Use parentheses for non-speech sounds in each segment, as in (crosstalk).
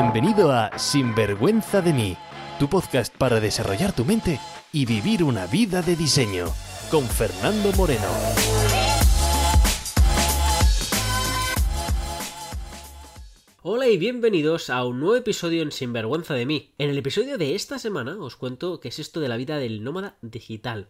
Bienvenido a Sinvergüenza de mí, tu podcast para desarrollar tu mente y vivir una vida de diseño, con Fernando Moreno. Hola y bienvenidos a un nuevo episodio en Sinvergüenza de mí. En el episodio de esta semana os cuento qué es esto de la vida del nómada digital.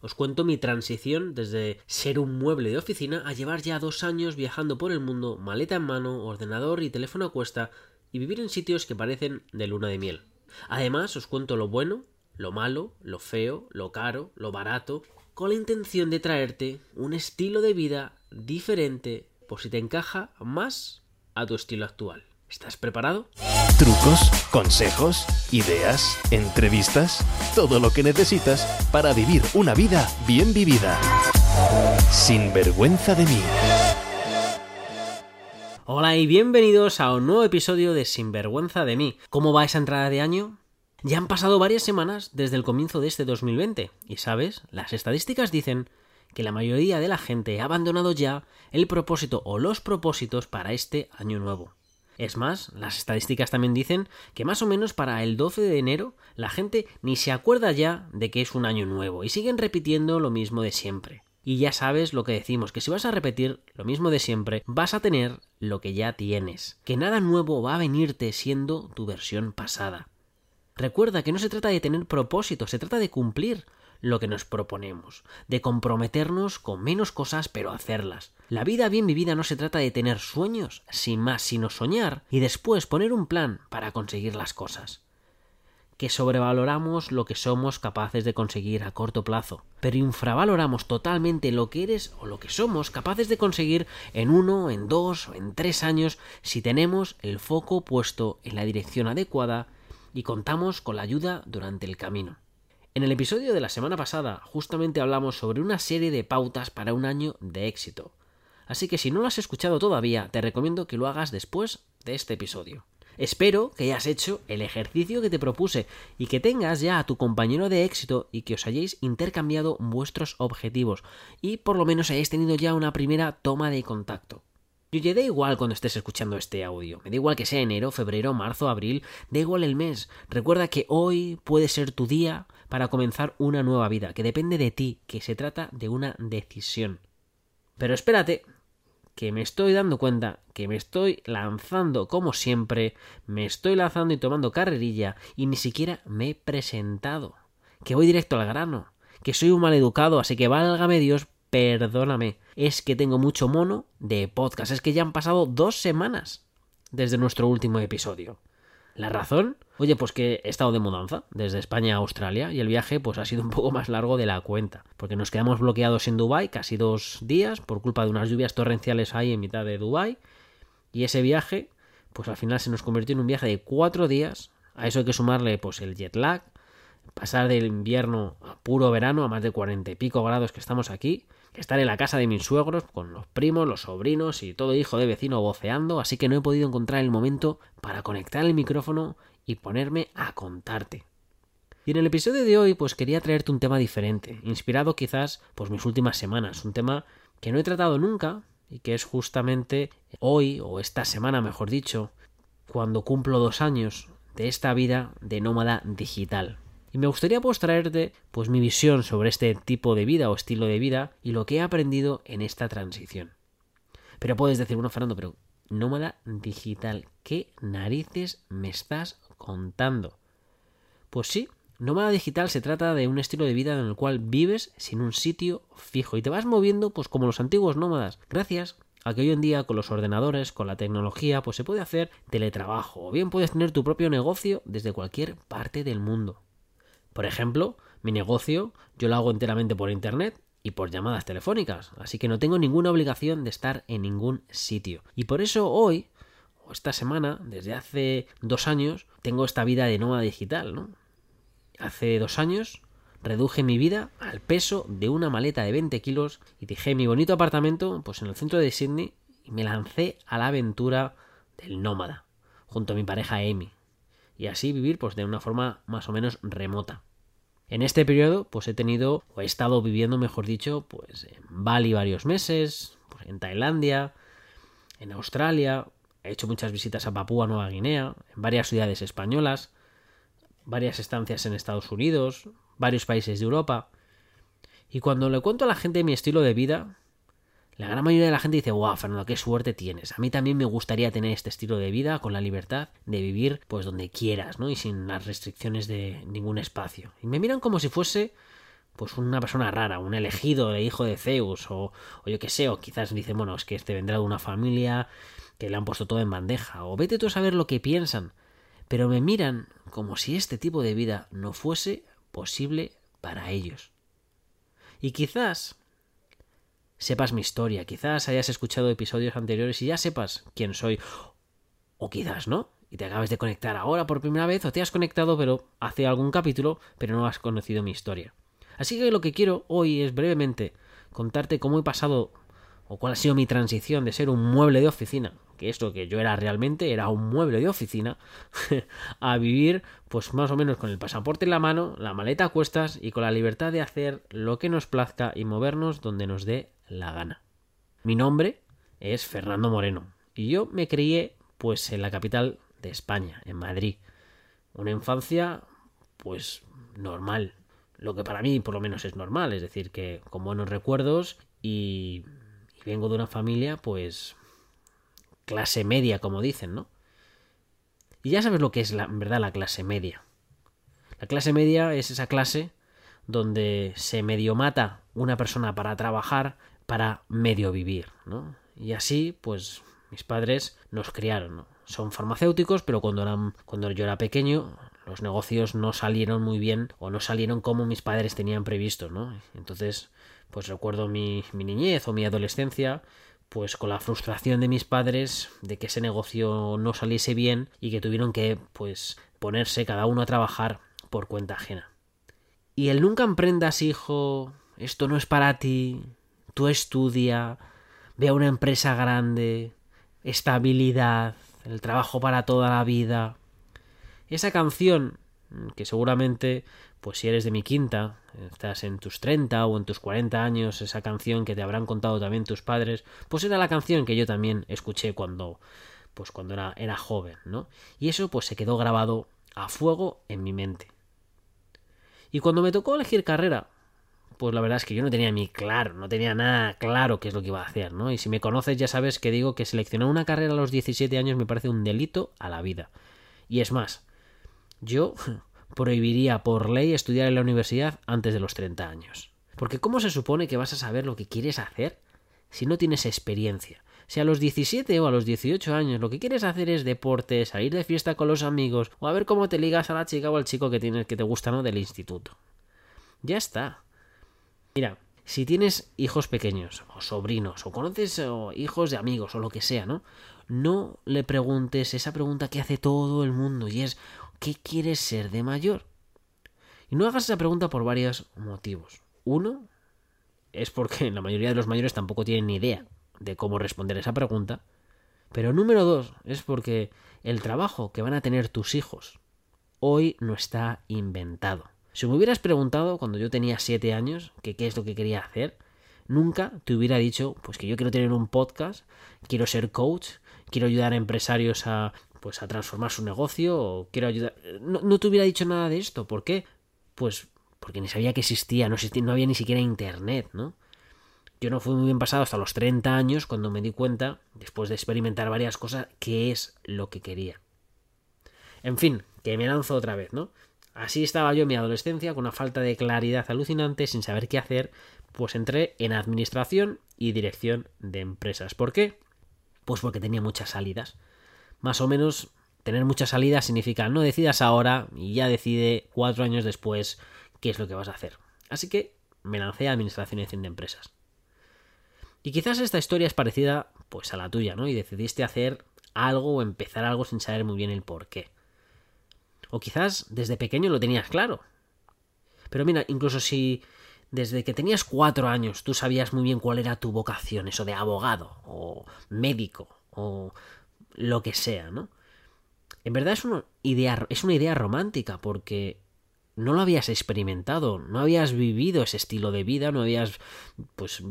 Os cuento mi transición desde ser un mueble de oficina a llevar ya dos años viajando por el mundo, maleta en mano, ordenador y teléfono a cuesta, y vivir en sitios que parecen de luna de miel. Además, os cuento lo bueno, lo malo, lo feo, lo caro, lo barato, con la intención de traerte un estilo de vida diferente por si te encaja más a tu estilo actual. ¿Estás preparado? Trucos, consejos, ideas, entrevistas, todo lo que necesitas para vivir una vida bien vivida. Sin vergüenza de mí. Hola y bienvenidos a un nuevo episodio de Sinvergüenza de mí. ¿Cómo va esa entrada de año? Ya han pasado varias semanas desde el comienzo de este 2020 y sabes, las estadísticas dicen que la mayoría de la gente ha abandonado ya el propósito o los propósitos para este año nuevo. Es más, las estadísticas también dicen que más o menos para el 12 de enero la gente ni se acuerda ya de que es un año nuevo y siguen repitiendo lo mismo de siempre. Y ya sabes lo que decimos, que si vas a repetir lo mismo de siempre, vas a tener lo que ya tienes, que nada nuevo va a venirte siendo tu versión pasada. Recuerda que no se trata de tener propósitos, se trata de cumplir lo que nos proponemos, de comprometernos con menos cosas pero hacerlas. La vida bien vivida no se trata de tener sueños, sin más, sino soñar y después poner un plan para conseguir las cosas que sobrevaloramos lo que somos capaces de conseguir a corto plazo, pero infravaloramos totalmente lo que eres o lo que somos capaces de conseguir en uno, en dos o en tres años si tenemos el foco puesto en la dirección adecuada y contamos con la ayuda durante el camino. En el episodio de la semana pasada justamente hablamos sobre una serie de pautas para un año de éxito. Así que si no lo has escuchado todavía, te recomiendo que lo hagas después de este episodio. Espero que hayas hecho el ejercicio que te propuse y que tengas ya a tu compañero de éxito y que os hayáis intercambiado vuestros objetivos y por lo menos hayáis tenido ya una primera toma de contacto. Yo ya da igual cuando estés escuchando este audio, me da igual que sea enero, febrero, marzo, abril, da igual el mes. Recuerda que hoy puede ser tu día para comenzar una nueva vida, que depende de ti, que se trata de una decisión. Pero espérate, que me estoy dando cuenta que me estoy lanzando como siempre, me estoy lanzando y tomando carrerilla y ni siquiera me he presentado. Que voy directo al grano, que soy un mal educado, así que válgame Dios, perdóname. Es que tengo mucho mono de podcast, es que ya han pasado dos semanas desde nuestro último episodio. ¿La razón? Oye, pues que he estado de mudanza desde España a Australia y el viaje pues ha sido un poco más largo de la cuenta, porque nos quedamos bloqueados en Dubai casi dos días por culpa de unas lluvias torrenciales ahí en mitad de Dubai y ese viaje pues al final se nos convirtió en un viaje de cuatro días, a eso hay que sumarle pues el jet lag, pasar del invierno a puro verano a más de cuarenta y pico grados que estamos aquí, estar en la casa de mis suegros con los primos, los sobrinos y todo hijo de vecino voceando, así que no he podido encontrar el momento para conectar el micrófono y ponerme a contarte. Y en el episodio de hoy pues quería traerte un tema diferente, inspirado quizás pues mis últimas semanas, un tema que no he tratado nunca y que es justamente hoy o esta semana mejor dicho, cuando cumplo dos años de esta vida de nómada digital. Y me gustaría pues traerte pues mi visión sobre este tipo de vida o estilo de vida y lo que he aprendido en esta transición. Pero puedes decir, bueno, Fernando, pero nómada digital, ¿qué narices me estás contando? Pues sí, nómada digital se trata de un estilo de vida en el cual vives sin un sitio fijo y te vas moviendo pues como los antiguos nómadas, gracias a que hoy en día con los ordenadores, con la tecnología, pues se puede hacer teletrabajo o bien puedes tener tu propio negocio desde cualquier parte del mundo. Por ejemplo, mi negocio yo lo hago enteramente por Internet y por llamadas telefónicas, así que no tengo ninguna obligación de estar en ningún sitio. Y por eso hoy, o esta semana, desde hace dos años, tengo esta vida de nómada digital. Hace dos años reduje mi vida al peso de una maleta de 20 kilos y dejé mi bonito apartamento pues en el centro de Sydney y me lancé a la aventura del nómada junto a mi pareja Amy y así vivir pues de una forma más o menos remota. En este periodo, pues he tenido, o he estado viviendo, mejor dicho, pues en Bali varios meses, pues en Tailandia, en Australia, he hecho muchas visitas a Papúa Nueva Guinea, en varias ciudades españolas, varias estancias en Estados Unidos, varios países de Europa. Y cuando le cuento a la gente mi estilo de vida, la gran mayoría de la gente dice, wow, Fernando, qué suerte tienes. A mí también me gustaría tener este estilo de vida con la libertad de vivir pues donde quieras, ¿no? Y sin las restricciones de ningún espacio. Y me miran como si fuese pues una persona rara, un elegido hijo de Zeus, o, o yo qué sé, o quizás dicen, bueno, es que este vendrá de una familia que le han puesto todo en bandeja, o vete tú a saber lo que piensan. Pero me miran como si este tipo de vida no fuese posible para ellos. Y quizás sepas mi historia, quizás hayas escuchado episodios anteriores y ya sepas quién soy, o quizás no, y te acabes de conectar ahora por primera vez, o te has conectado pero hace algún capítulo, pero no has conocido mi historia. Así que lo que quiero hoy es brevemente contarte cómo he pasado o cuál ha sido mi transición de ser un mueble de oficina, que es lo que yo era realmente, era un mueble de oficina, (laughs) a vivir pues más o menos con el pasaporte en la mano, la maleta a cuestas y con la libertad de hacer lo que nos plazca y movernos donde nos dé la gana. Mi nombre es Fernando Moreno y yo me crié pues en la capital de España, en Madrid. Una infancia pues normal, lo que para mí por lo menos es normal, es decir, que con buenos recuerdos y, vengo de una familia pues clase media, como dicen, ¿no? Y ya sabes lo que es la, verdad la clase media. La clase media es esa clase donde se medio mata una persona para trabajar, para medio vivir, ¿no? Y así, pues, mis padres nos criaron. Son farmacéuticos, pero cuando yo era pequeño, los negocios no salieron muy bien o no salieron como mis padres tenían previsto, ¿no? Entonces, pues recuerdo mi, mi niñez o mi adolescencia, pues con la frustración de mis padres de que ese negocio no saliese bien y que tuvieron que, pues, ponerse cada uno a trabajar por cuenta ajena. Y el nunca emprendas, hijo, esto no es para ti, tú estudia, ve a una empresa grande, estabilidad, el trabajo para toda la vida. Esa canción, que seguramente, pues si eres de mi quinta, estás en tus 30 o en tus 40 años, esa canción que te habrán contado también tus padres, pues era la canción que yo también escuché cuando, pues cuando era, era joven, ¿no? Y eso pues se quedó grabado a fuego en mi mente. Y cuando me tocó elegir carrera, pues la verdad es que yo no tenía ni claro, no tenía nada claro qué es lo que iba a hacer, ¿no? Y si me conoces ya sabes que digo que seleccionar una carrera a los 17 años me parece un delito a la vida. Y es más, yo (laughs) prohibiría por ley estudiar en la universidad antes de los 30 años. Porque ¿cómo se supone que vas a saber lo que quieres hacer si no tienes experiencia? Si a los 17 o a los 18 años lo que quieres hacer es deporte, salir de fiesta con los amigos o a ver cómo te ligas a la chica o al chico que tienes que te gusta, ¿no? del instituto. Ya está. Mira, si tienes hijos pequeños, o sobrinos, o conoces hijos de amigos, o lo que sea, ¿no? No le preguntes esa pregunta que hace todo el mundo, y es ¿qué quieres ser de mayor? Y no hagas esa pregunta por varios motivos. Uno, es porque la mayoría de los mayores tampoco tienen ni idea de cómo responder esa pregunta. Pero número dos, es porque el trabajo que van a tener tus hijos hoy no está inventado. Si me hubieras preguntado cuando yo tenía siete años que qué es lo que quería hacer, nunca te hubiera dicho pues que yo quiero tener un podcast, quiero ser coach, quiero ayudar a empresarios a pues a transformar su negocio o quiero ayudar no, no te hubiera dicho nada de esto, ¿por qué? Pues porque ni sabía que existía, no existía, no había ni siquiera internet, ¿no? Yo no fui muy bien pasado hasta los 30 años cuando me di cuenta, después de experimentar varias cosas, qué es lo que quería. En fin, que me lanzo otra vez, ¿no? Así estaba yo en mi adolescencia, con una falta de claridad alucinante, sin saber qué hacer, pues entré en administración y dirección de empresas. ¿Por qué? Pues porque tenía muchas salidas. Más o menos, tener muchas salidas significa no decidas ahora y ya decide cuatro años después qué es lo que vas a hacer. Así que me lancé a administración y dirección de empresas. Y quizás esta historia es parecida pues a la tuya, ¿no? Y decidiste hacer algo o empezar algo sin saber muy bien el por qué. O quizás desde pequeño lo tenías claro. Pero mira, incluso si desde que tenías cuatro años tú sabías muy bien cuál era tu vocación, eso de abogado o médico o lo que sea, ¿no? En verdad es una idea, es una idea romántica porque no lo habías experimentado, no habías vivido ese estilo de vida, no habías pues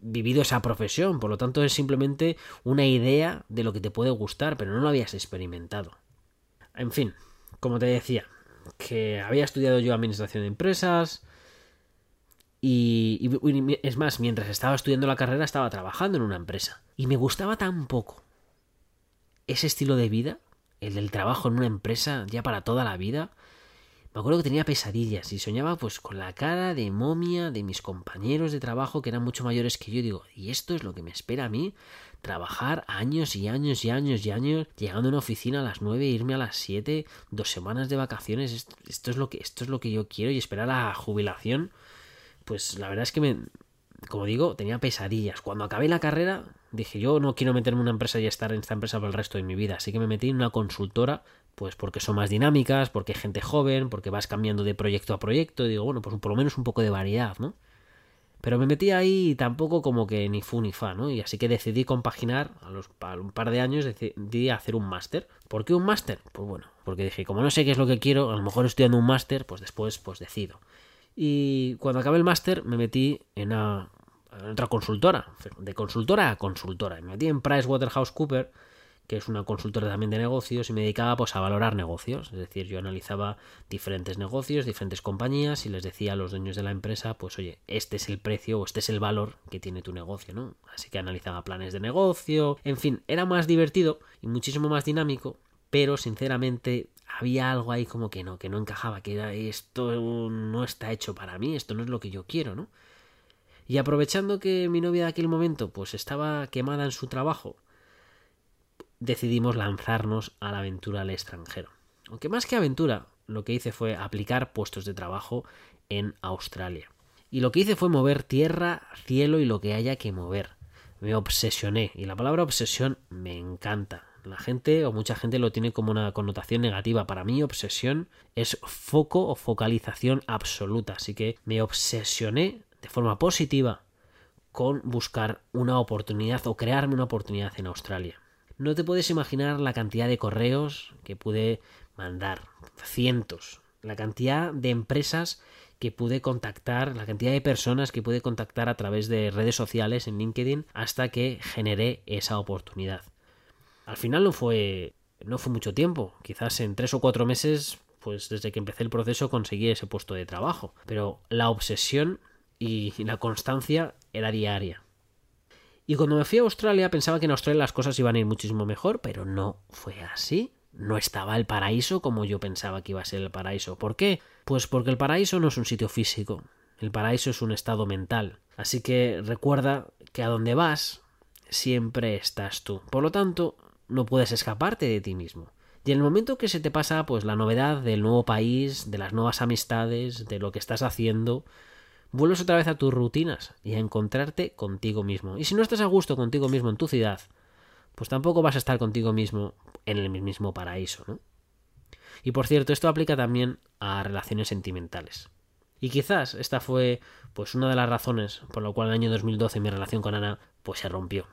vivido esa profesión, por lo tanto es simplemente una idea de lo que te puede gustar, pero no lo habías experimentado. En fin, como te decía, que había estudiado yo administración de empresas y, es más, mientras estaba estudiando la carrera estaba trabajando en una empresa y me gustaba tan poco ese estilo de vida, el del trabajo en una empresa ya para toda la vida, me acuerdo que tenía pesadillas y soñaba pues con la cara de momia de mis compañeros de trabajo que eran mucho mayores que yo. Digo, ¿y esto es lo que me espera a mí? Trabajar años y años y años y años, llegando a una oficina a las nueve, irme a las siete, dos semanas de vacaciones. Esto, es lo que, esto es lo que yo quiero y esperar la jubilación. Pues la verdad es que me, como digo, tenía pesadillas. Cuando acabé la carrera, dije, yo no quiero meterme en una empresa y estar en esta empresa por el resto de mi vida. Así que me metí en una consultora pues porque son más dinámicas, porque hay gente joven, porque vas cambiando de proyecto a proyecto, y digo, bueno, pues por lo menos un poco de variedad, ¿no? Pero me metí ahí tampoco como que ni fu ni fa, ¿no? Y así que decidí compaginar, a, los, un par de años decidí hacer un máster. ¿Por qué un máster? Pues bueno, porque dije, como no sé qué es lo que quiero, a lo mejor estudiando un máster, pues después pues decido. Y cuando acabé el máster me metí en, una, en otra consultora, de consultora a consultora. Me metí en PricewaterhouseCoopers que es una consultora también de negocios y me dedicaba pues a valorar negocios, es decir, yo analizaba diferentes negocios, diferentes compañías y les decía a los dueños de la empresa, pues oye, este es el precio o este es el valor que tiene tu negocio, ¿no? Así que analizaba planes de negocio, en fin, era más divertido y muchísimo más dinámico, pero sinceramente había algo ahí como que no, que no encajaba, que era esto no está hecho para mí, esto no es lo que yo quiero, ¿no? Y aprovechando que mi novia de aquel momento pues estaba quemada en su trabajo decidimos lanzarnos a la aventura al extranjero. Aunque más que aventura, lo que hice fue aplicar puestos de trabajo en Australia. Y lo que hice fue mover tierra, cielo y lo que haya que mover. Me obsesioné. Y la palabra obsesión me encanta. La gente o mucha gente lo tiene como una connotación negativa. Para mí obsesión es foco o focalización absoluta. Así que me obsesioné de forma positiva con buscar una oportunidad o crearme una oportunidad en Australia. No te puedes imaginar la cantidad de correos que pude mandar, cientos, la cantidad de empresas que pude contactar, la cantidad de personas que pude contactar a través de redes sociales en LinkedIn hasta que generé esa oportunidad. Al final no fue no fue mucho tiempo, quizás en tres o cuatro meses, pues desde que empecé el proceso conseguí ese puesto de trabajo, pero la obsesión y la constancia era diaria. Y cuando me fui a Australia pensaba que en Australia las cosas iban a ir muchísimo mejor, pero no fue así. No estaba el paraíso como yo pensaba que iba a ser el paraíso. ¿Por qué? Pues porque el paraíso no es un sitio físico. El paraíso es un estado mental. Así que recuerda que a donde vas siempre estás tú. Por lo tanto, no puedes escaparte de ti mismo. Y en el momento que se te pasa pues la novedad del nuevo país, de las nuevas amistades, de lo que estás haciendo, vuelves otra vez a tus rutinas y a encontrarte contigo mismo. Y si no estás a gusto contigo mismo en tu ciudad, pues tampoco vas a estar contigo mismo en el mismo paraíso, ¿no? Y por cierto, esto aplica también a relaciones sentimentales. Y quizás esta fue pues una de las razones por la cual en el año 2012 mi relación con Ana pues se rompió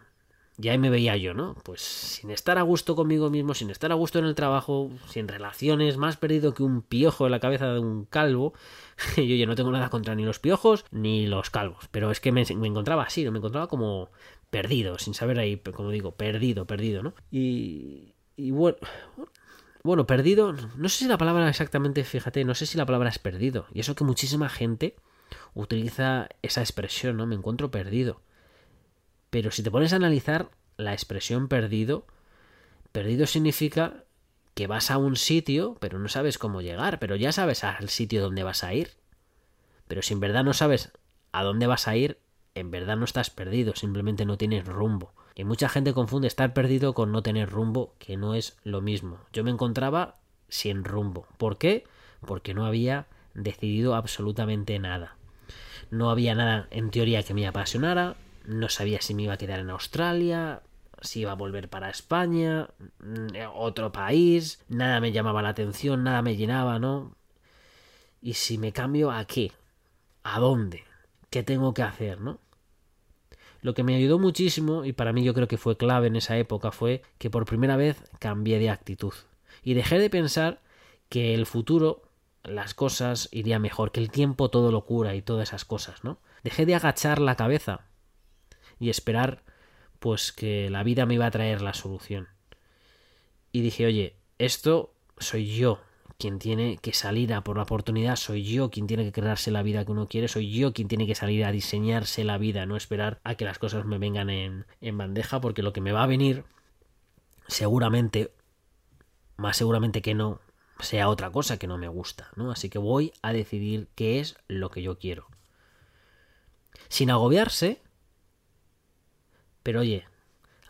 y ahí me veía yo, ¿no? Pues sin estar a gusto conmigo mismo, sin estar a gusto en el trabajo, sin relaciones, más perdido que un piojo en la cabeza de un calvo. (laughs) yo ya no tengo nada contra ni los piojos ni los calvos, pero es que me, encontraba así, me encontraba como perdido, sin saber ahí, como digo, perdido, perdido, ¿no? Y, y bueno, bueno, perdido, no sé si la palabra exactamente, fíjate, no sé si la palabra es perdido. Y eso que muchísima gente utiliza esa expresión, ¿no? Me encuentro perdido. Pero si te pones a analizar la expresión perdido, perdido significa que vas a un sitio, pero no sabes cómo llegar, pero ya sabes al sitio donde vas a ir. Pero si en verdad no sabes a dónde vas a ir, en verdad no estás perdido, simplemente no tienes rumbo. Y mucha gente confunde estar perdido con no tener rumbo, que no es lo mismo. Yo me encontraba sin rumbo. ¿Por qué? Porque no había decidido absolutamente nada. No había nada en teoría que me apasionara, no sabía si me iba a quedar en Australia, si iba a volver para España, mm, otro país, nada me llamaba la atención, nada me llenaba, ¿no? Y si me cambio a qué, a dónde, qué tengo que hacer, ¿no? Lo que me ayudó muchísimo, y para mí yo creo que fue clave en esa época, fue que por primera vez cambié de actitud. Y dejé de pensar que el futuro, las cosas iría mejor, que el tiempo todo lo cura y todas esas cosas, ¿no? Dejé de agachar la cabeza y esperar pues que la vida me iba a traer la solución. Y dije, oye, esto soy yo quien tiene que salir a por la oportunidad, soy yo quien tiene que crearse la vida que uno quiere, soy yo quien tiene que salir a diseñarse la vida, no esperar a que las cosas me vengan en, en bandeja, porque lo que me va a venir, seguramente, más seguramente que no, sea otra cosa que no me gusta, ¿no? Así que voy a decidir qué es lo que yo quiero. Sin agobiarse, pero oye,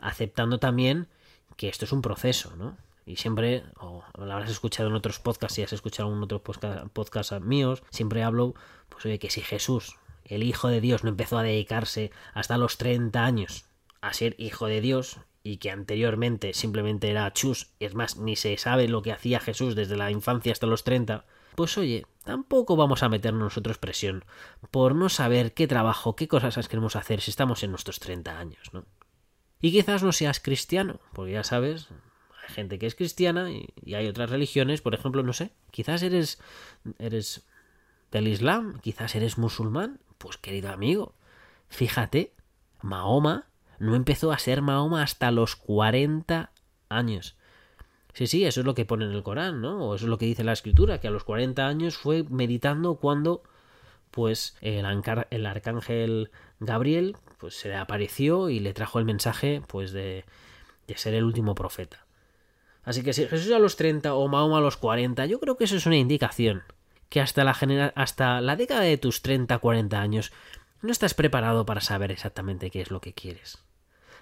aceptando también que esto es un proceso, ¿no? y siempre, o lo habrás escuchado en otros podcasts, si has escuchado en otros podcasts míos, siempre hablo, pues oye, que si Jesús, el Hijo de Dios, no empezó a dedicarse hasta los 30 años a ser Hijo de Dios, y que anteriormente simplemente era chus, y es más, ni se sabe lo que hacía Jesús desde la infancia hasta los 30, pues oye, tampoco vamos a meternos nosotros presión por no saber qué trabajo, qué cosas queremos hacer si estamos en nuestros 30 años, ¿no? Y quizás no seas cristiano, porque ya sabes, gente que es cristiana y, hay otras religiones, por ejemplo, no sé, quizás eres, eres del Islam, quizás eres musulmán, pues querido amigo, fíjate, Mahoma no empezó a ser Mahoma hasta los 40 años. Sí, sí, eso es lo que pone en el Corán, ¿no? O eso es lo que dice la escritura, que a los 40 años fue meditando cuando pues el, el arcángel Gabriel pues se le apareció y le trajo el mensaje pues de, de ser el último profeta. Así que si Jesús a los 30 o Mahoma a los 40, yo creo que eso es una indicación. Que hasta la, hasta la década de tus 30, 40 años no estás preparado para saber exactamente qué es lo que quieres.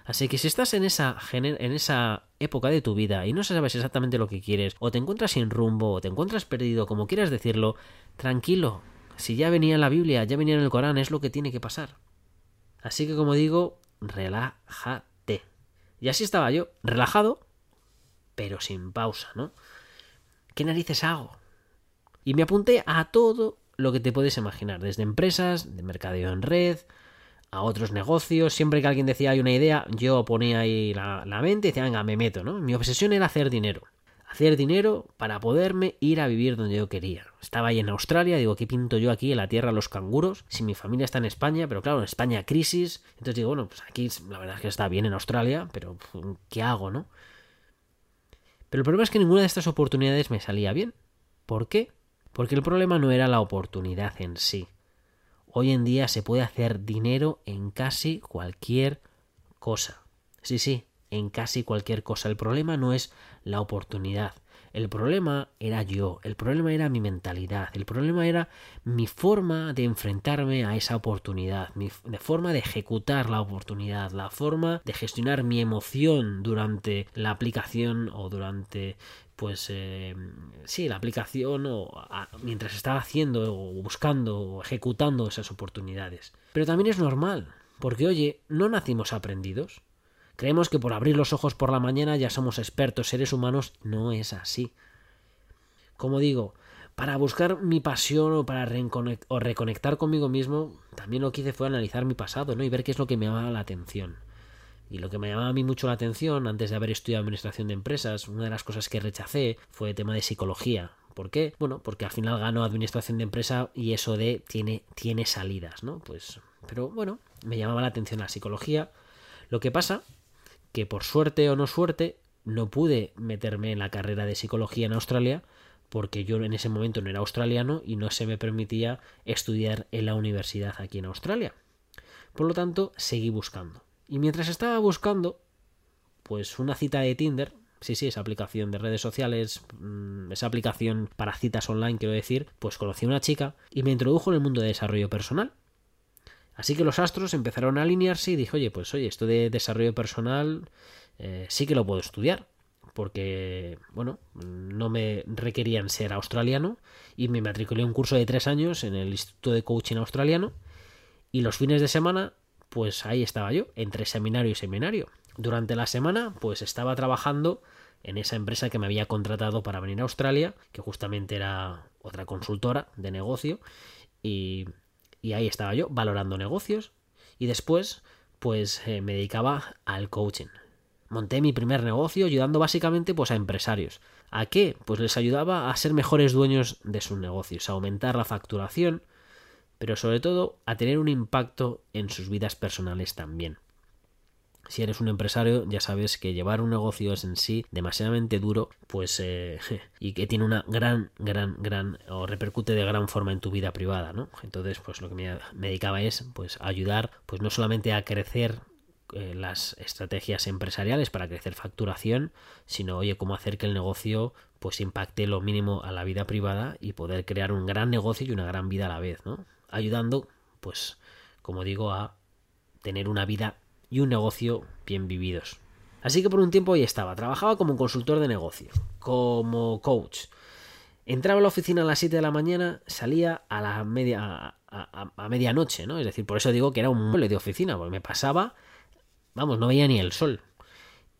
Así que si estás en esa, en esa época de tu vida y no sabes exactamente lo que quieres, o te encuentras sin rumbo, o te encuentras perdido, como quieras decirlo, tranquilo. Si ya venía en la Biblia, ya venía en el Corán, es lo que tiene que pasar. Así que como digo, relájate. Y así estaba yo, relajado, pero sin pausa, ¿no? ¿Qué narices hago? Y me apunté a todo lo que te puedes imaginar, desde empresas, de mercadeo en red, a otros negocios. Siempre que alguien decía hay una idea, yo ponía ahí la, mente y decía, venga, me meto, ¿no? Mi obsesión era hacer dinero. Hacer dinero para poderme ir a vivir donde yo quería. Estaba ahí en Australia, digo, ¿qué pinto yo aquí en la tierra los canguros? Si mi familia está en España, pero claro, en España crisis. Entonces digo, bueno, pues aquí la verdad es que está bien en Australia, pero ¿qué hago, no? Pero el problema es que ninguna de estas oportunidades me salía bien. ¿Por qué? Porque el problema no era la oportunidad en sí. Hoy en día se puede hacer dinero en casi cualquier cosa. Sí, sí, en casi cualquier cosa. El problema no es la oportunidad, el problema era yo, el problema era mi mentalidad, el problema era mi forma de enfrentarme a esa oportunidad, mi forma de ejecutar la oportunidad, la forma de gestionar mi emoción durante la aplicación o durante pues eh, sí, la aplicación o mientras estaba haciendo o buscando o ejecutando esas oportunidades. Pero también es normal, porque oye, no nacimos aprendidos. Creemos que por abrir los ojos por la mañana ya somos expertos seres humanos. No es así. Como digo, para buscar mi pasión o para reconectar conmigo mismo, también lo que hice fue analizar mi pasado, ¿no? Y ver qué es lo que me llamaba la atención. Y lo que me llamaba a mí mucho la atención, antes de haber estudiado administración de empresas, una de las cosas que rechacé fue el tema de psicología. ¿Por qué? Bueno, porque al final gano administración de empresa y eso de tiene, tiene salidas, ¿no? Pues, pero bueno, me llamaba la atención la psicología. Lo que pasa que por suerte o no suerte no pude meterme en la carrera de psicología en Australia porque yo en ese momento no era australiano y no se me permitía estudiar en la universidad aquí en Australia. Por lo tanto, seguí buscando. Y mientras estaba buscando, pues una cita de Tinder, sí, sí, esa aplicación de redes sociales, mm, esa aplicación para citas online, quiero decir, pues conocí a una chica y me introdujo en el mundo de desarrollo personal. Así que los astros empezaron a alinearse y dije, oye, pues oye, esto de desarrollo personal eh, sí que lo puedo estudiar. Porque, bueno, no me requerían ser australiano y me matriculé un curso de tres años en el Instituto de Coaching Australiano. Y los fines de semana, pues ahí estaba yo, entre seminario y seminario. Durante la semana, pues estaba trabajando en esa empresa que me había contratado para venir a Australia, que justamente era otra consultora de negocio. Y y ahí estaba yo valorando negocios y después pues eh, me dedicaba al coaching. Monté mi primer negocio ayudando básicamente pues a empresarios. ¿A qué? Pues les ayudaba a ser mejores dueños de sus negocios, a aumentar la facturación, pero sobre todo a tener un impacto en sus vidas personales también. si eres un empresario, ya sabes que llevar un negocio es en sí demasiadamente duro, pues eh, (laughs) y que tiene una gran, gran, gran o repercute de gran forma en tu vida privada, ¿no? Entonces, pues lo que me, dedicaba es, pues, ayudar, pues no solamente a crecer eh, las estrategias empresariales para crecer facturación, sino oye, cómo hacer que el negocio pues impacte lo mínimo a la vida privada y poder crear un gran negocio y una gran vida a la vez, ¿no? Ayudando, pues, como digo, a tener una vida y un negocio bien vividos. Así que por un tiempo ahí estaba, trabajaba como consultor de negocio, como coach. Entraba a la oficina a las 7 de la mañana, salía a la media a, medianoche, ¿no? Es decir, por eso digo que era un mueble de oficina, porque me pasaba, vamos, no veía ni el sol.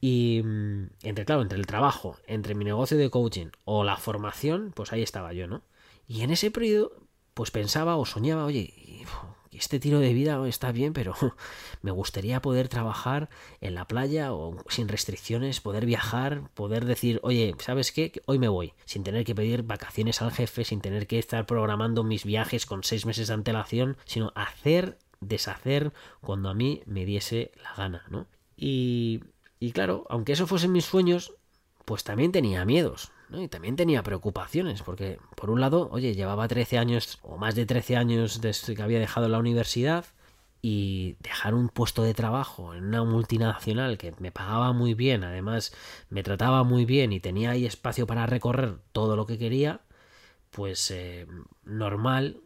Y mm, entre, claro, entre el trabajo, entre mi negocio de coaching o la formación, pues ahí estaba yo, ¿no? Y en ese periodo, pues pensaba o soñaba, oye, este tiro de vida está bien, pero (laughs) me gustaría poder trabajar en la playa o sin restricciones, poder viajar, poder decir, oye, ¿sabes qué? Hoy me voy, sin tener que pedir vacaciones al jefe, sin tener que estar programando mis viajes con seis meses de antelación, sino hacer, deshacer cuando a mí me diese la gana, ¿no? Y, y claro, aunque eso fuesen mis sueños, pues también tenía miedos, y también tenía preocupaciones, porque por un lado, oye, llevaba 13 años o más de 13 años desde que había dejado la universidad y dejar un puesto de trabajo en una multinacional que me pagaba muy bien, además me trataba muy bien y tenía ahí espacio para recorrer todo lo que quería, pues eh, normal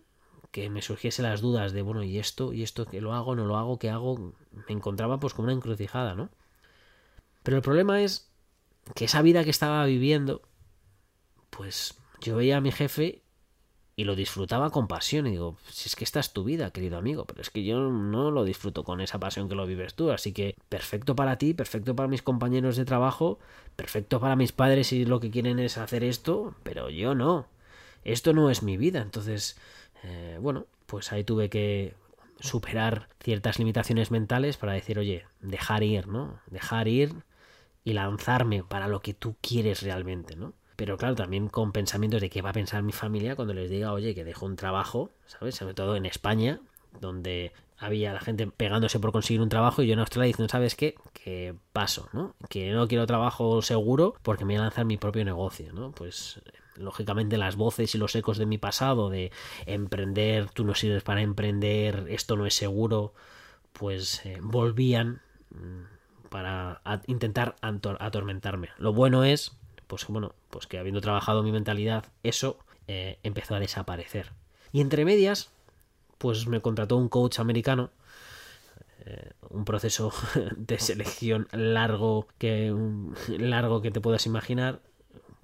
que me surgiese las dudas de, bueno, ¿y esto? ¿Y esto que lo hago? ¿No lo hago? ¿Qué hago? Me encontraba pues como una encrucijada, ¿no? Pero el problema es que esa vida que estaba viviendo pues yo veía a mi jefe y lo disfrutaba con pasión. Y digo, si es que esta es tu vida, querido amigo, pero es que yo no lo disfruto con esa pasión que lo vives tú. Así que perfecto para ti, perfecto para mis compañeros de trabajo, perfecto para mis padres si lo que quieren es hacer esto, pero yo no. Esto no es mi vida. Entonces, eh, bueno, pues ahí tuve que superar ciertas limitaciones mentales para decir, oye, dejar ir, ¿no? Dejar ir y lanzarme para lo que tú quieres realmente, ¿no? Pero claro, también con pensamientos de qué va a pensar mi familia cuando les diga, oye, que dejo un trabajo, ¿sabes? Sobre todo en España, donde había la gente pegándose por conseguir un trabajo y yo en Australia diciendo, ¿sabes qué? Que paso, ¿no? Que no quiero trabajo seguro porque me voy a lanzar mi propio negocio, ¿no? Pues lógicamente las voces y los ecos de mi pasado de emprender, tú no sirves para emprender, esto no es seguro, pues eh, volvían mm, para intentar atormentarme. Lo bueno es pues bueno, pues que habiendo trabajado mi mentalidad, eso eh, empezó a desaparecer. Y entre medias, pues me contrató un coach americano, eh, un proceso (laughs) de selección largo que, largo que te puedas imaginar,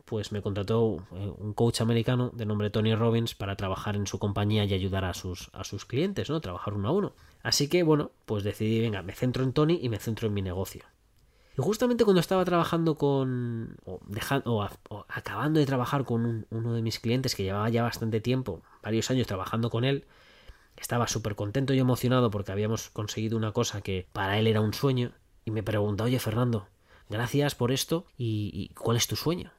pues me contrató eh, un coach americano de nombre Tony Robbins para trabajar en su compañía y ayudar a sus, a sus clientes, ¿no? Trabajar uno a uno. Así que, bueno, pues decidí, venga, me centro en Tony y me centro en mi negocio. Y justamente cuando estaba trabajando con. o, dejando, o, acabando de trabajar con uno de mis clientes que llevaba ya bastante tiempo, varios años trabajando con él, estaba súper contento y emocionado porque habíamos conseguido una cosa que para él era un sueño. Y me pregunta, oye Fernando, gracias por esto. ¿Y, cuál es tu sueño?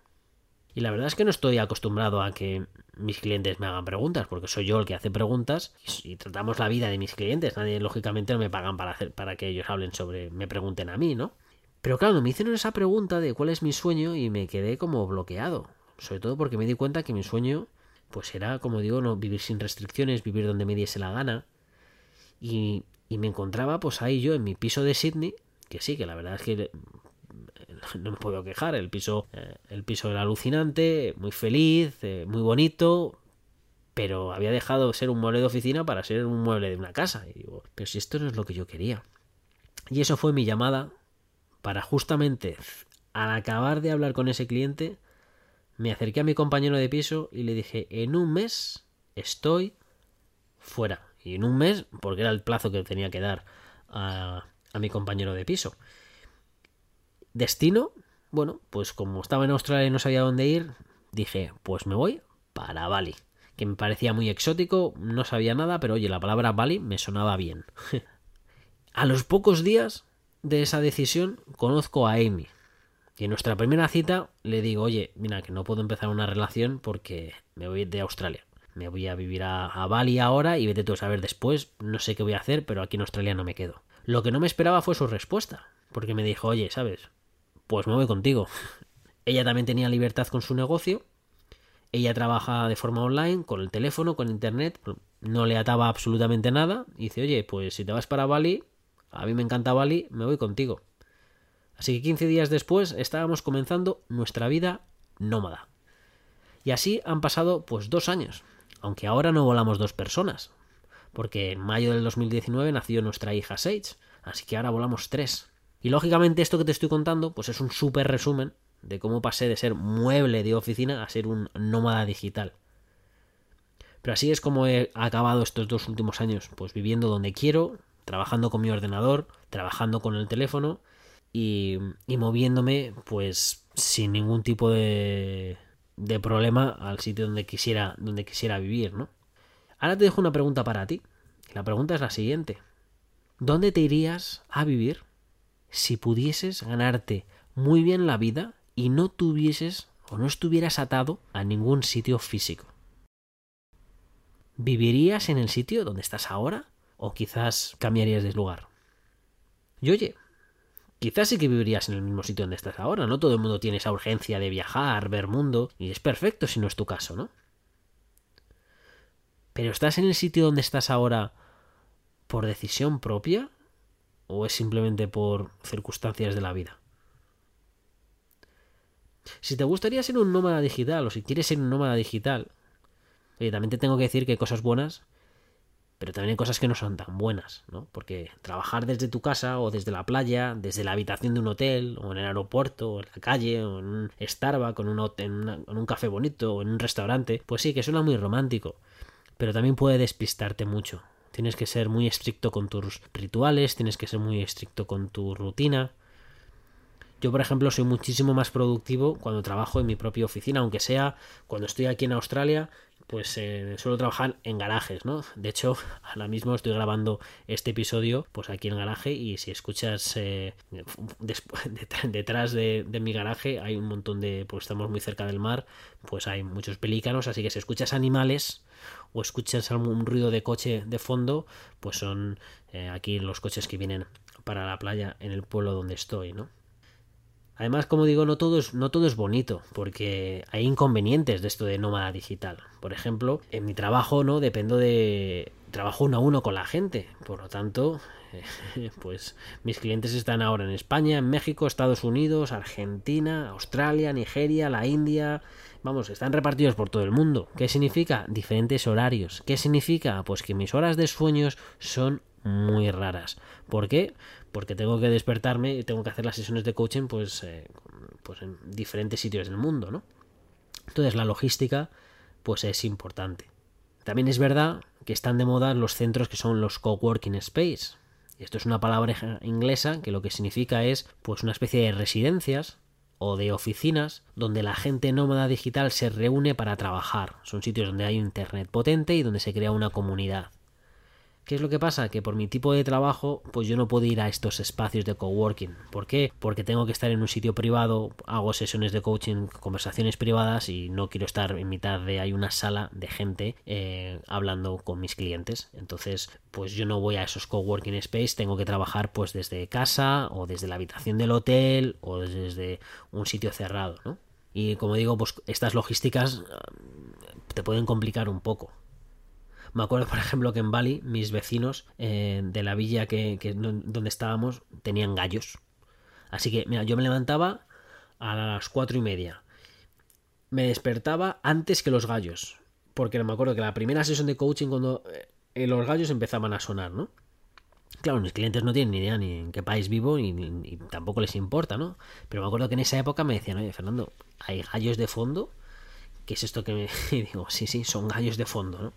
Y la verdad es que no estoy acostumbrado a que mis clientes me hagan preguntas, porque soy yo el que hace preguntas y, tratamos la vida de mis clientes. Nadie, lógicamente, no me pagan para, hacer, para que ellos hablen sobre, me pregunten a mí, ¿no? Pero claro, me hicieron esa pregunta de cuál es mi sueño y me quedé como bloqueado. Sobre todo porque me di cuenta que mi sueño, pues era, como digo, no vivir sin restricciones, vivir donde me diese la gana. Y, me encontraba pues ahí yo en mi piso de Sydney, que sí, que la verdad es que eh, (laughs) no me puedo quejar, el piso, eh, el piso era alucinante, muy feliz, eh, muy bonito, pero había dejado de ser un mueble de oficina para ser un mueble de una casa. Y digo, pero si esto no es lo que yo quería. Y eso fue mi llamada para justamente al acabar de hablar con ese cliente, me acerqué a mi compañero de piso y le dije, en un mes estoy fuera. Y en un mes, porque era el plazo que tenía que dar a, a mi compañero de piso. Destino, bueno, pues como estaba en Australia y no sabía dónde ir, dije, pues me voy para Bali. Que me parecía muy exótico, no sabía nada, pero oye, la palabra Bali me sonaba bien. (laughs) a los pocos días de esa decisión conozco a Amy. Y en nuestra primera cita le digo, oye, mira, que no puedo empezar una relación porque me voy de Australia. Me voy a vivir a, Bali ahora y vete tú a saber después, no sé qué voy a hacer, pero aquí en Australia no me quedo. Lo que no me esperaba fue su respuesta. porque me dijo, oye, ¿sabes? Pues me voy contigo. (laughs) Ella también tenía libertad con su negocio. Ella trabaja de forma online, con el teléfono, con internet. No le ataba absolutamente nada. Y dice, oye, pues si te vas para Bali, a mí me encanta Bali, me voy contigo. Así que 15 días después estábamos comenzando nuestra vida nómada. Y así han pasado pues dos años. Aunque ahora no volamos dos personas. Porque en mayo del 2019 nació nuestra hija Sage. Así que ahora volamos tres. Y lógicamente esto que te estoy contando pues es un súper resumen de cómo pasé de ser mueble de oficina a ser un nómada digital. Pero así es como he acabado estos dos últimos años, pues viviendo donde quiero, trabajando con mi ordenador, trabajando con el teléfono y, y moviéndome pues sin ningún tipo de, de problema al sitio donde quisiera, donde quisiera vivir, ¿no? Ahora te dejo una pregunta para ti. La pregunta es la siguiente. ¿Dónde te irías a vivir si pudieses ganarte muy bien la vida y no tuvieses o no estuvieras atado a ningún sitio físico. ¿Vivirías en el sitio donde estás ahora? ¿O quizás cambiarías de lugar? Y oye, quizás sí que vivirías en el mismo sitio donde estás ahora. No todo el mundo tiene esa urgencia de viajar, ver mundo, y es perfecto si no es tu caso, ¿no? Pero ¿estás en el sitio donde estás ahora por decisión propia? ¿O es simplemente por circunstancias de la vida? Si te gustaría ser un nómada digital o si quieres ser un nómada digital, oye, también te tengo que decir que hay cosas buenas, pero también hay cosas que no son tan buenas, ¿no? Porque trabajar desde tu casa o desde la playa, desde la habitación de un hotel o en el aeropuerto o en la calle o en un Starbucks o en un, en un café bonito o en un restaurante, pues sí, que suena muy romántico, pero también puede despistarte mucho. Tienes que ser muy estricto con tus rituales, tienes que ser muy estricto con tu rutina, yo, por ejemplo, soy muchísimo más productivo cuando trabajo en mi propia oficina, aunque sea cuando estoy aquí en Australia, pues eh, suelo trabajar en garajes, ¿no? De hecho, ahora mismo estoy grabando este episodio, pues aquí en garaje, y si escuchas eh, (laughs) detrás de, mi garaje hay un montón de, pues estamos muy cerca del mar, pues hay muchos pelícanos, así que si escuchas animales o escuchas algún ruido de coche de fondo, pues son eh, aquí los coches que vienen para la playa en el pueblo donde estoy, ¿no? Además, como digo, no todo, es, no todo es bonito, porque hay inconvenientes de esto de nómada digital. Por ejemplo, en mi trabajo, ¿no? Dependo de. Trabajo uno a uno con la gente. Por lo tanto, (laughs) pues mis clientes están ahora en España, en México, Estados Unidos, Argentina, Australia, Nigeria, la India. Vamos, están repartidos por todo el mundo. ¿Qué significa? Diferentes horarios. ¿Qué significa? Pues que mis horas de sueños son muy raras. ¿Por qué? Porque tengo que despertarme y tengo que hacer las sesiones de coaching pues, eh, pues en diferentes sitios del mundo, ¿no? Entonces la logística pues es importante. También es verdad que están de moda los centros que son los coworking space. Esto es una palabra inglesa que lo que significa es pues una especie de residencias o de oficinas donde la gente nómada digital se reúne para trabajar. Son sitios donde hay internet potente y donde se crea una comunidad. ¿Qué es lo que pasa? Que por mi tipo de trabajo, pues yo no puedo ir a estos espacios de coworking. ¿Por qué? Porque tengo que estar en un sitio privado, hago sesiones de coaching, conversaciones privadas y no quiero estar en mitad de hay una sala de gente eh, hablando con mis clientes. Entonces, pues yo no voy a esos coworking space, tengo que trabajar pues desde casa o desde la habitación del hotel o desde un sitio cerrado, ¿no? Y como digo, pues estas logísticas eh, te pueden complicar un poco. Me acuerdo, por ejemplo, que en Bali mis vecinos eh, de la villa que, donde estábamos tenían gallos. Así que, mira, yo me levantaba a las cuatro y media. Me despertaba antes que los gallos. Porque me acuerdo que la primera sesión de coaching cuando eh, los gallos empezaban a sonar, ¿no? Claro, mis clientes no tienen ni idea ni en qué país vivo y, tampoco les importa, ¿no? Pero me acuerdo que en esa época me decían, oye, Fernando, ¿hay gallos de fondo? ¿Qué es esto que me...? Y (laughs) digo, sí, sí, son gallos de fondo, ¿no?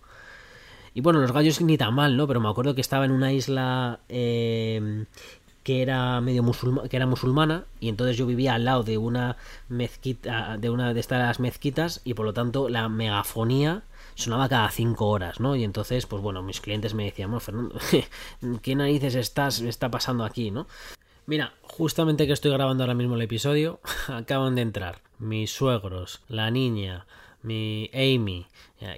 Y bueno, los gallos ni tan mal, ¿no? Pero me acuerdo que estaba en una isla eh, que era medio musulmana, que era musulmana y entonces yo vivía al lado de una mezquita, de una de estas mezquitas y por lo tanto la megafonía sonaba cada cinco horas, ¿no? Y entonces, pues bueno, mis clientes me decían, bueno, Fernando, (laughs) ¿qué narices estás, está pasando aquí, ¿no? Mira, justamente que estoy grabando ahora mismo el episodio, (laughs) acaban de entrar mis suegros, la niña, mi Amy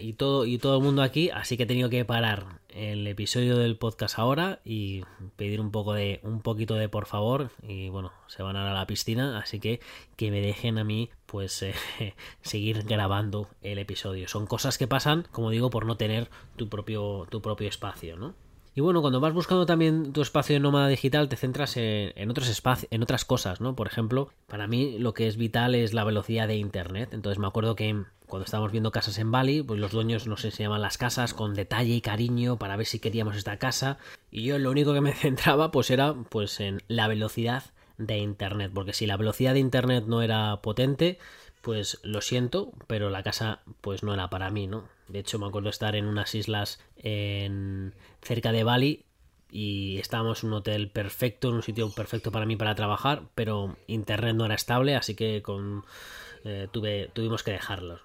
y todo, y todo el mundo aquí, así que he tenido que parar el episodio del podcast ahora y pedir un poco de un poquito de por favor y bueno se van a, la piscina así que que me dejen a mí pues eh, (laughs) seguir grabando el episodio. Son cosas que pasan como digo por no tener tu propio tu propio espacio no y bueno, cuando vas buscando también tu espacio de nómada digital, te centras en, otros espacios, en otras cosas, ¿no? Por ejemplo, para mí lo que es vital es la velocidad de internet. Entonces me acuerdo que cuando estábamos viendo casas en Bali, pues los dueños nos enseñaban las casas con detalle y cariño para ver si queríamos esta casa. Y yo lo único que me (laughs) centraba, pues era pues en la velocidad de internet. Porque si la velocidad de internet no era potente, pues lo siento, pero la casa pues no era para mí, ¿no? De hecho, me acuerdo estar en unas islas en cerca de Bali y estábamos en un hotel perfecto, en un sitio perfecto para mí para trabajar, pero internet no era estable, así que eh, tuvimos que dejarlos.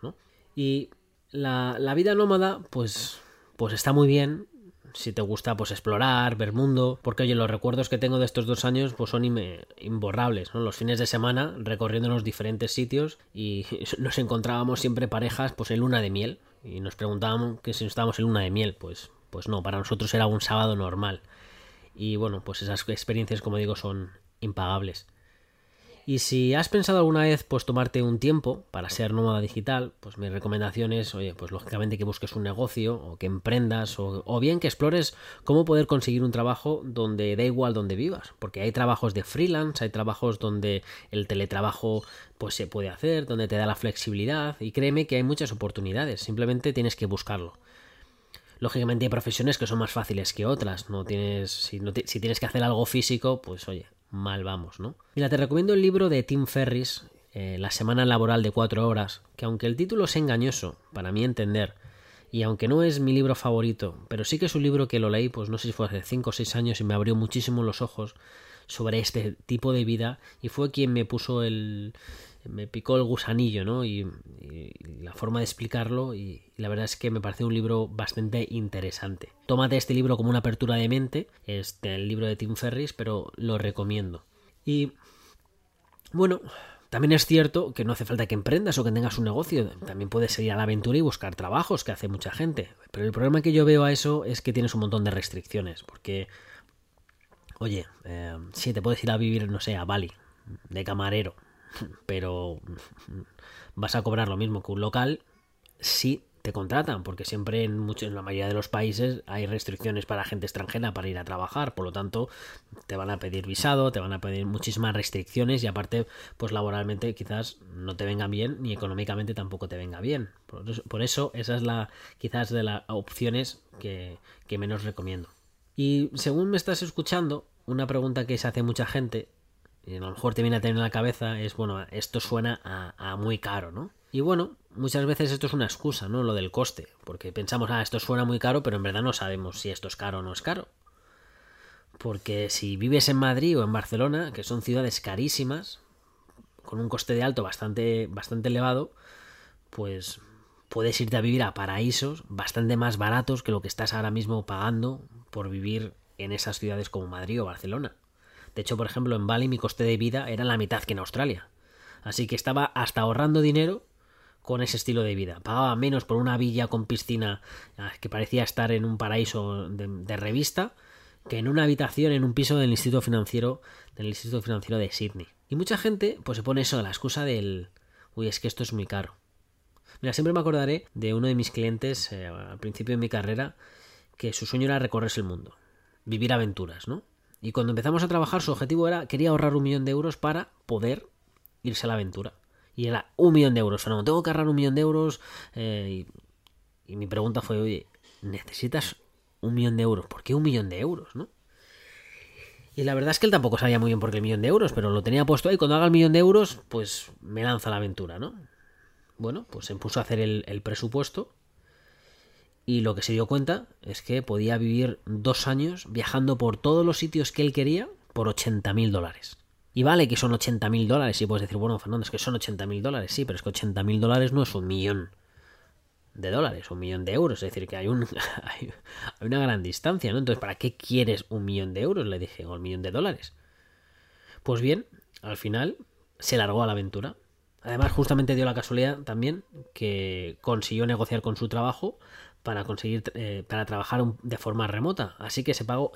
Y la, la, vida nómada, pues, pues está muy bien, si te gusta pues explorar, ver mundo, porque oye, los recuerdos que tengo de estos dos años pues son imborrables, ¿no? Los fines de semana recorriendo los diferentes sitios y (laughs) nos encontrábamos siempre parejas pues en luna de miel y nos preguntábamos que si estábamos en luna de miel, pues pues no, para nosotros era un sábado normal. Y bueno, pues esas experiencias como digo son impagables. Y si has pensado alguna vez pues tomarte un tiempo para ser nómada digital, pues mi recomendación es, oye, pues lógicamente que busques un negocio o que emprendas o, o, bien que explores cómo poder conseguir un trabajo donde da igual donde vivas, porque hay trabajos de freelance, hay trabajos donde el teletrabajo pues se puede hacer, donde te da la flexibilidad y créeme que hay muchas oportunidades, simplemente tienes que buscarlo. Lógicamente hay profesiones que son más fáciles que otras, no tienes si, no si tienes que hacer algo físico, pues oye, mal vamos, ¿no? Mira, te recomiendo el libro de Tim Ferris, eh, La semana laboral de cuatro horas, que aunque el título es engañoso, para mí entender, y aunque no es mi libro favorito, pero sí que es un libro que lo leí, pues no sé si fue hace cinco o seis años y me abrió muchísimo los ojos sobre este tipo de vida y fue quien me puso el, me picó el gusanillo, ¿no? Y, la forma de explicarlo y, la verdad es que me parece un libro bastante interesante. Tómate este libro como una apertura de mente, es el libro de Tim Ferris, pero lo recomiendo. Y bueno, también es cierto que no hace falta que emprendas o que tengas un negocio, también puedes ir a la aventura y buscar trabajos que hace mucha gente. Pero el problema que yo veo a eso es que tienes un montón de restricciones, porque, oye, eh, si te puedes ir a vivir, no sé, a Bali, de camarero, pero vas a cobrar lo mismo que un local si te contratan, porque siempre en, en la mayoría de los países hay restricciones para gente extranjera para ir a trabajar, por lo tanto te van a pedir visado, te van a pedir muchísimas restricciones y aparte pues laboralmente quizás no te venga bien ni económicamente tampoco te venga bien. Por eso, por eso esa es la quizás de las opciones que, que menos recomiendo. Y según me estás escuchando, una pregunta que se hace mucha gente a lo mejor te viene a tener en la cabeza es, bueno, esto suena a, muy caro, ¿no? Y bueno, muchas veces esto es una excusa, ¿no? Lo del coste, porque pensamos, ah, esto suena muy caro, pero en verdad no sabemos si esto es caro o no es caro. Porque si vives en Madrid o en Barcelona, que son ciudades carísimas, con un coste de alto bastante, bastante elevado, pues puedes irte a vivir a paraísos bastante más baratos que lo que estás ahora mismo pagando por vivir en esas ciudades como Madrid o Barcelona. De hecho, por ejemplo, en Bali mi coste de vida era la mitad que en Australia. Así que estaba hasta ahorrando dinero con ese estilo de vida. Pagaba menos por una villa con piscina ah, que parecía estar en un paraíso de, revista que en una habitación en un piso del Instituto Financiero del Instituto Financiero de Sydney. Y mucha gente pues se pone eso, la excusa del uy, es que esto es muy caro. Mira, siempre me acordaré de uno de mis clientes eh, al principio de mi carrera que su sueño era recorrerse el mundo, vivir aventuras, ¿no? Y cuando empezamos a trabajar, su objetivo era, quería ahorrar un millón de euros para poder irse a la aventura. Y era un millón de euros. no tengo que ahorrar un millón de euros. Eh, y, mi pregunta fue, oye, ¿necesitas un millón de euros? ¿Por qué un millón de euros, no? Y la verdad es que él tampoco sabía muy bien por qué el millón de euros, pero lo tenía puesto ahí. Cuando haga el millón de euros, pues me lanza la aventura, ¿no? Bueno, pues se puso a hacer el presupuesto y lo que se dio cuenta es que podía vivir dos años viajando por todos los sitios que él quería por 80 mil dólares. Y vale que son 80 mil dólares y puedes decir, bueno, Fernando, es que son 80 mil dólares, sí, pero es que 80 mil dólares no es un millón de dólares, un millón de euros, es decir, que hay, un, (laughs) hay una gran distancia, ¿no? Entonces, ¿para qué quieres un millón de euros? Le dije, o un millón de dólares. Pues bien, al final se largó a la aventura Además, justamente dio la casualidad también que consiguió negociar con su trabajo para conseguir eh, para trabajar de forma remota. Así que se pagó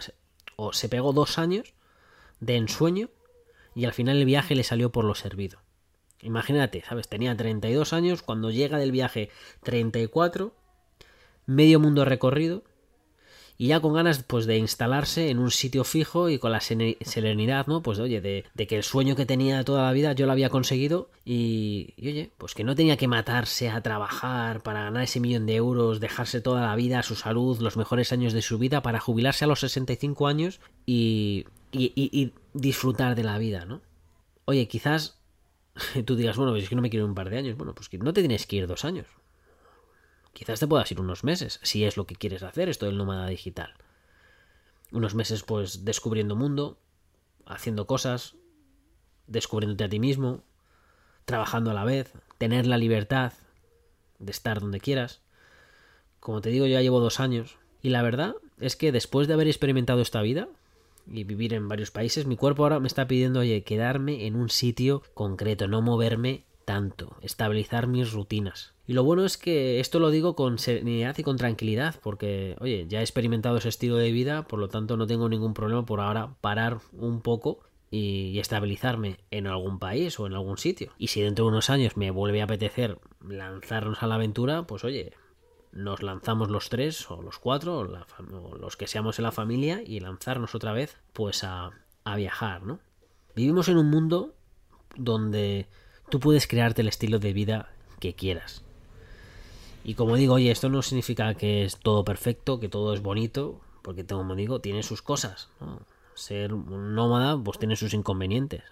o se pegó dos años de ensueño y al final el viaje le salió por lo servido. Imagínate, ¿sabes? Tenía 32 años, cuando llega del viaje 34, medio mundo recorrido, y ya con ganas pues de instalarse en un sitio fijo y con la serenidad, ¿no? Pues oye, de, que el sueño que tenía toda la vida yo lo había conseguido y, oye, pues que no tenía que matarse a trabajar para ganar ese millón de euros, dejarse toda la vida, su salud, los mejores años de su vida para jubilarse a los 65 años y, y, y disfrutar de la vida, ¿no? Oye, quizás (laughs) tú digas, bueno, pues es que no me quiero un par de años. Bueno, pues no te tienes que ir dos años. Quizás te puedas ir unos meses, si es lo que quieres hacer, esto del nómada digital. Unos meses, pues, descubriendo mundo, haciendo cosas, descubriéndote a ti mismo, trabajando a la vez, tener la libertad de estar donde quieras. Como te digo, ya llevo dos años. Y la verdad es que después de haber experimentado esta vida, y vivir en varios países, mi cuerpo ahora me está pidiendo, oye, quedarme en un sitio concreto, no moverme tanto, estabilizar mis rutinas. Y lo bueno es que esto lo digo con serenidad y con tranquilidad, porque, oye, ya he experimentado ese estilo de vida, por lo tanto no tengo ningún problema por ahora parar un poco y, estabilizarme en algún país o en algún sitio. Y si dentro de unos años me vuelve a apetecer lanzarnos a la aventura, pues oye, nos lanzamos los tres o los cuatro o, los que seamos en la familia y lanzarnos otra vez pues a, a viajar, ¿no? Vivimos en un mundo donde tú puedes crearte el estilo de vida que quieras. Y como digo, oye, esto no significa que es todo perfecto, que todo es bonito, porque como digo, tiene sus cosas. Ser un nómada, pues tiene sus inconvenientes.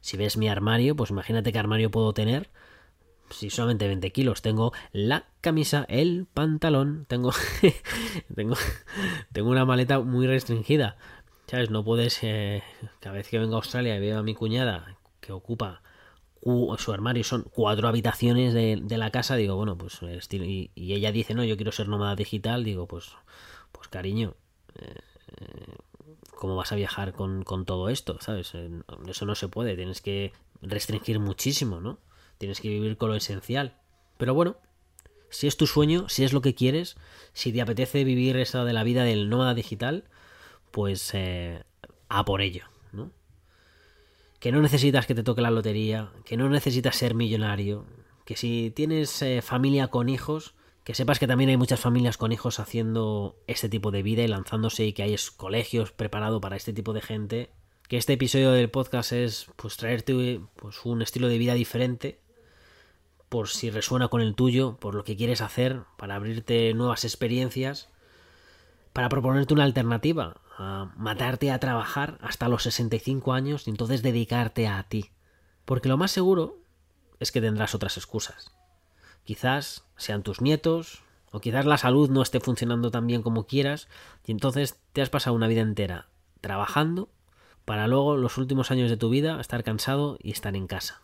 Si ves mi armario, pues imagínate qué armario puedo tener. Si solamente 20 kilos, tengo la camisa, el pantalón, tengo, (laughs) tengo, tengo una maleta muy restringida. ¿Sabes? No puedes, eh, cada vez que vengo a Australia y veo a mi cuñada que ocupa su armario son cuatro habitaciones de, la casa, digo, bueno, pues y, ella dice, no, yo quiero ser nómada digital, digo, pues, pues cariño, eh, ¿cómo vas a viajar con, con, todo esto? ¿Sabes? Eh, eso no se puede, tienes que restringir muchísimo, ¿no? Tienes que vivir con lo esencial. Pero bueno, si es tu sueño, si es lo que quieres, si te apetece vivir esa de la vida del nómada digital, pues eh, a por ello. Que no necesitas que te toque la lotería, que no necesitas ser millonario, que si tienes eh, familia con hijos, que sepas que también hay muchas familias con hijos haciendo este tipo de vida y lanzándose y que hay colegios preparados para este tipo de gente, que este episodio del podcast es pues traerte pues, un estilo de vida diferente, por si resuena con el tuyo, por lo que quieres hacer, para abrirte nuevas experiencias, para proponerte una alternativa a matarte a trabajar hasta los 65 años y entonces dedicarte a ti. Porque lo más seguro es que tendrás otras excusas. Quizás sean tus nietos, o quizás la salud no esté funcionando tan bien como quieras, y entonces te has pasado una vida entera trabajando para luego los últimos años de tu vida estar cansado y estar en casa.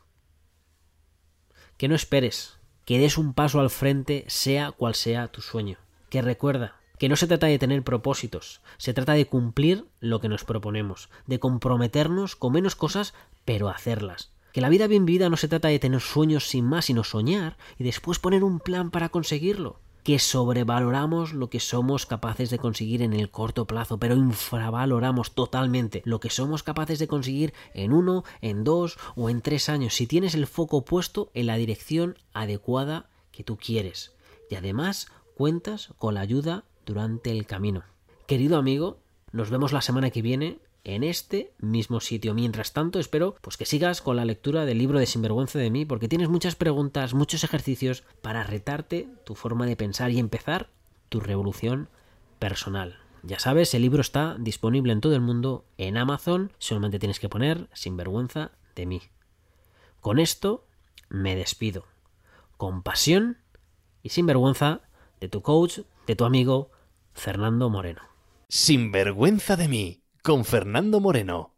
Que no esperes, que des un paso al frente sea cual sea tu sueño. Que recuerda, que no se trata de tener propósitos, se trata de cumplir lo que nos proponemos, de comprometernos con menos cosas, pero hacerlas. Que la vida bien vivida no se trata de tener sueños sin más, sino soñar y después poner un plan para conseguirlo. Que sobrevaloramos lo que somos capaces de conseguir en el corto plazo, pero infravaloramos totalmente lo que somos capaces de conseguir en uno, en dos o en tres años, si tienes el foco puesto en la dirección adecuada que tú quieres. Y además cuentas con la ayuda durante el camino. Querido amigo, nos vemos la semana que viene en este mismo sitio. Mientras tanto, espero pues que sigas con la lectura del libro de Sinvergüenza de mí, porque tienes muchas preguntas, muchos ejercicios para retarte tu forma de pensar y empezar tu revolución personal. Ya sabes, el libro está disponible en todo el mundo en Amazon, solamente tienes que poner Sinvergüenza de mí. Con esto me despido. Con pasión y sin vergüenza de tu coach, de tu amigo Fernando Moreno. Sin vergüenza de mí, con Fernando Moreno.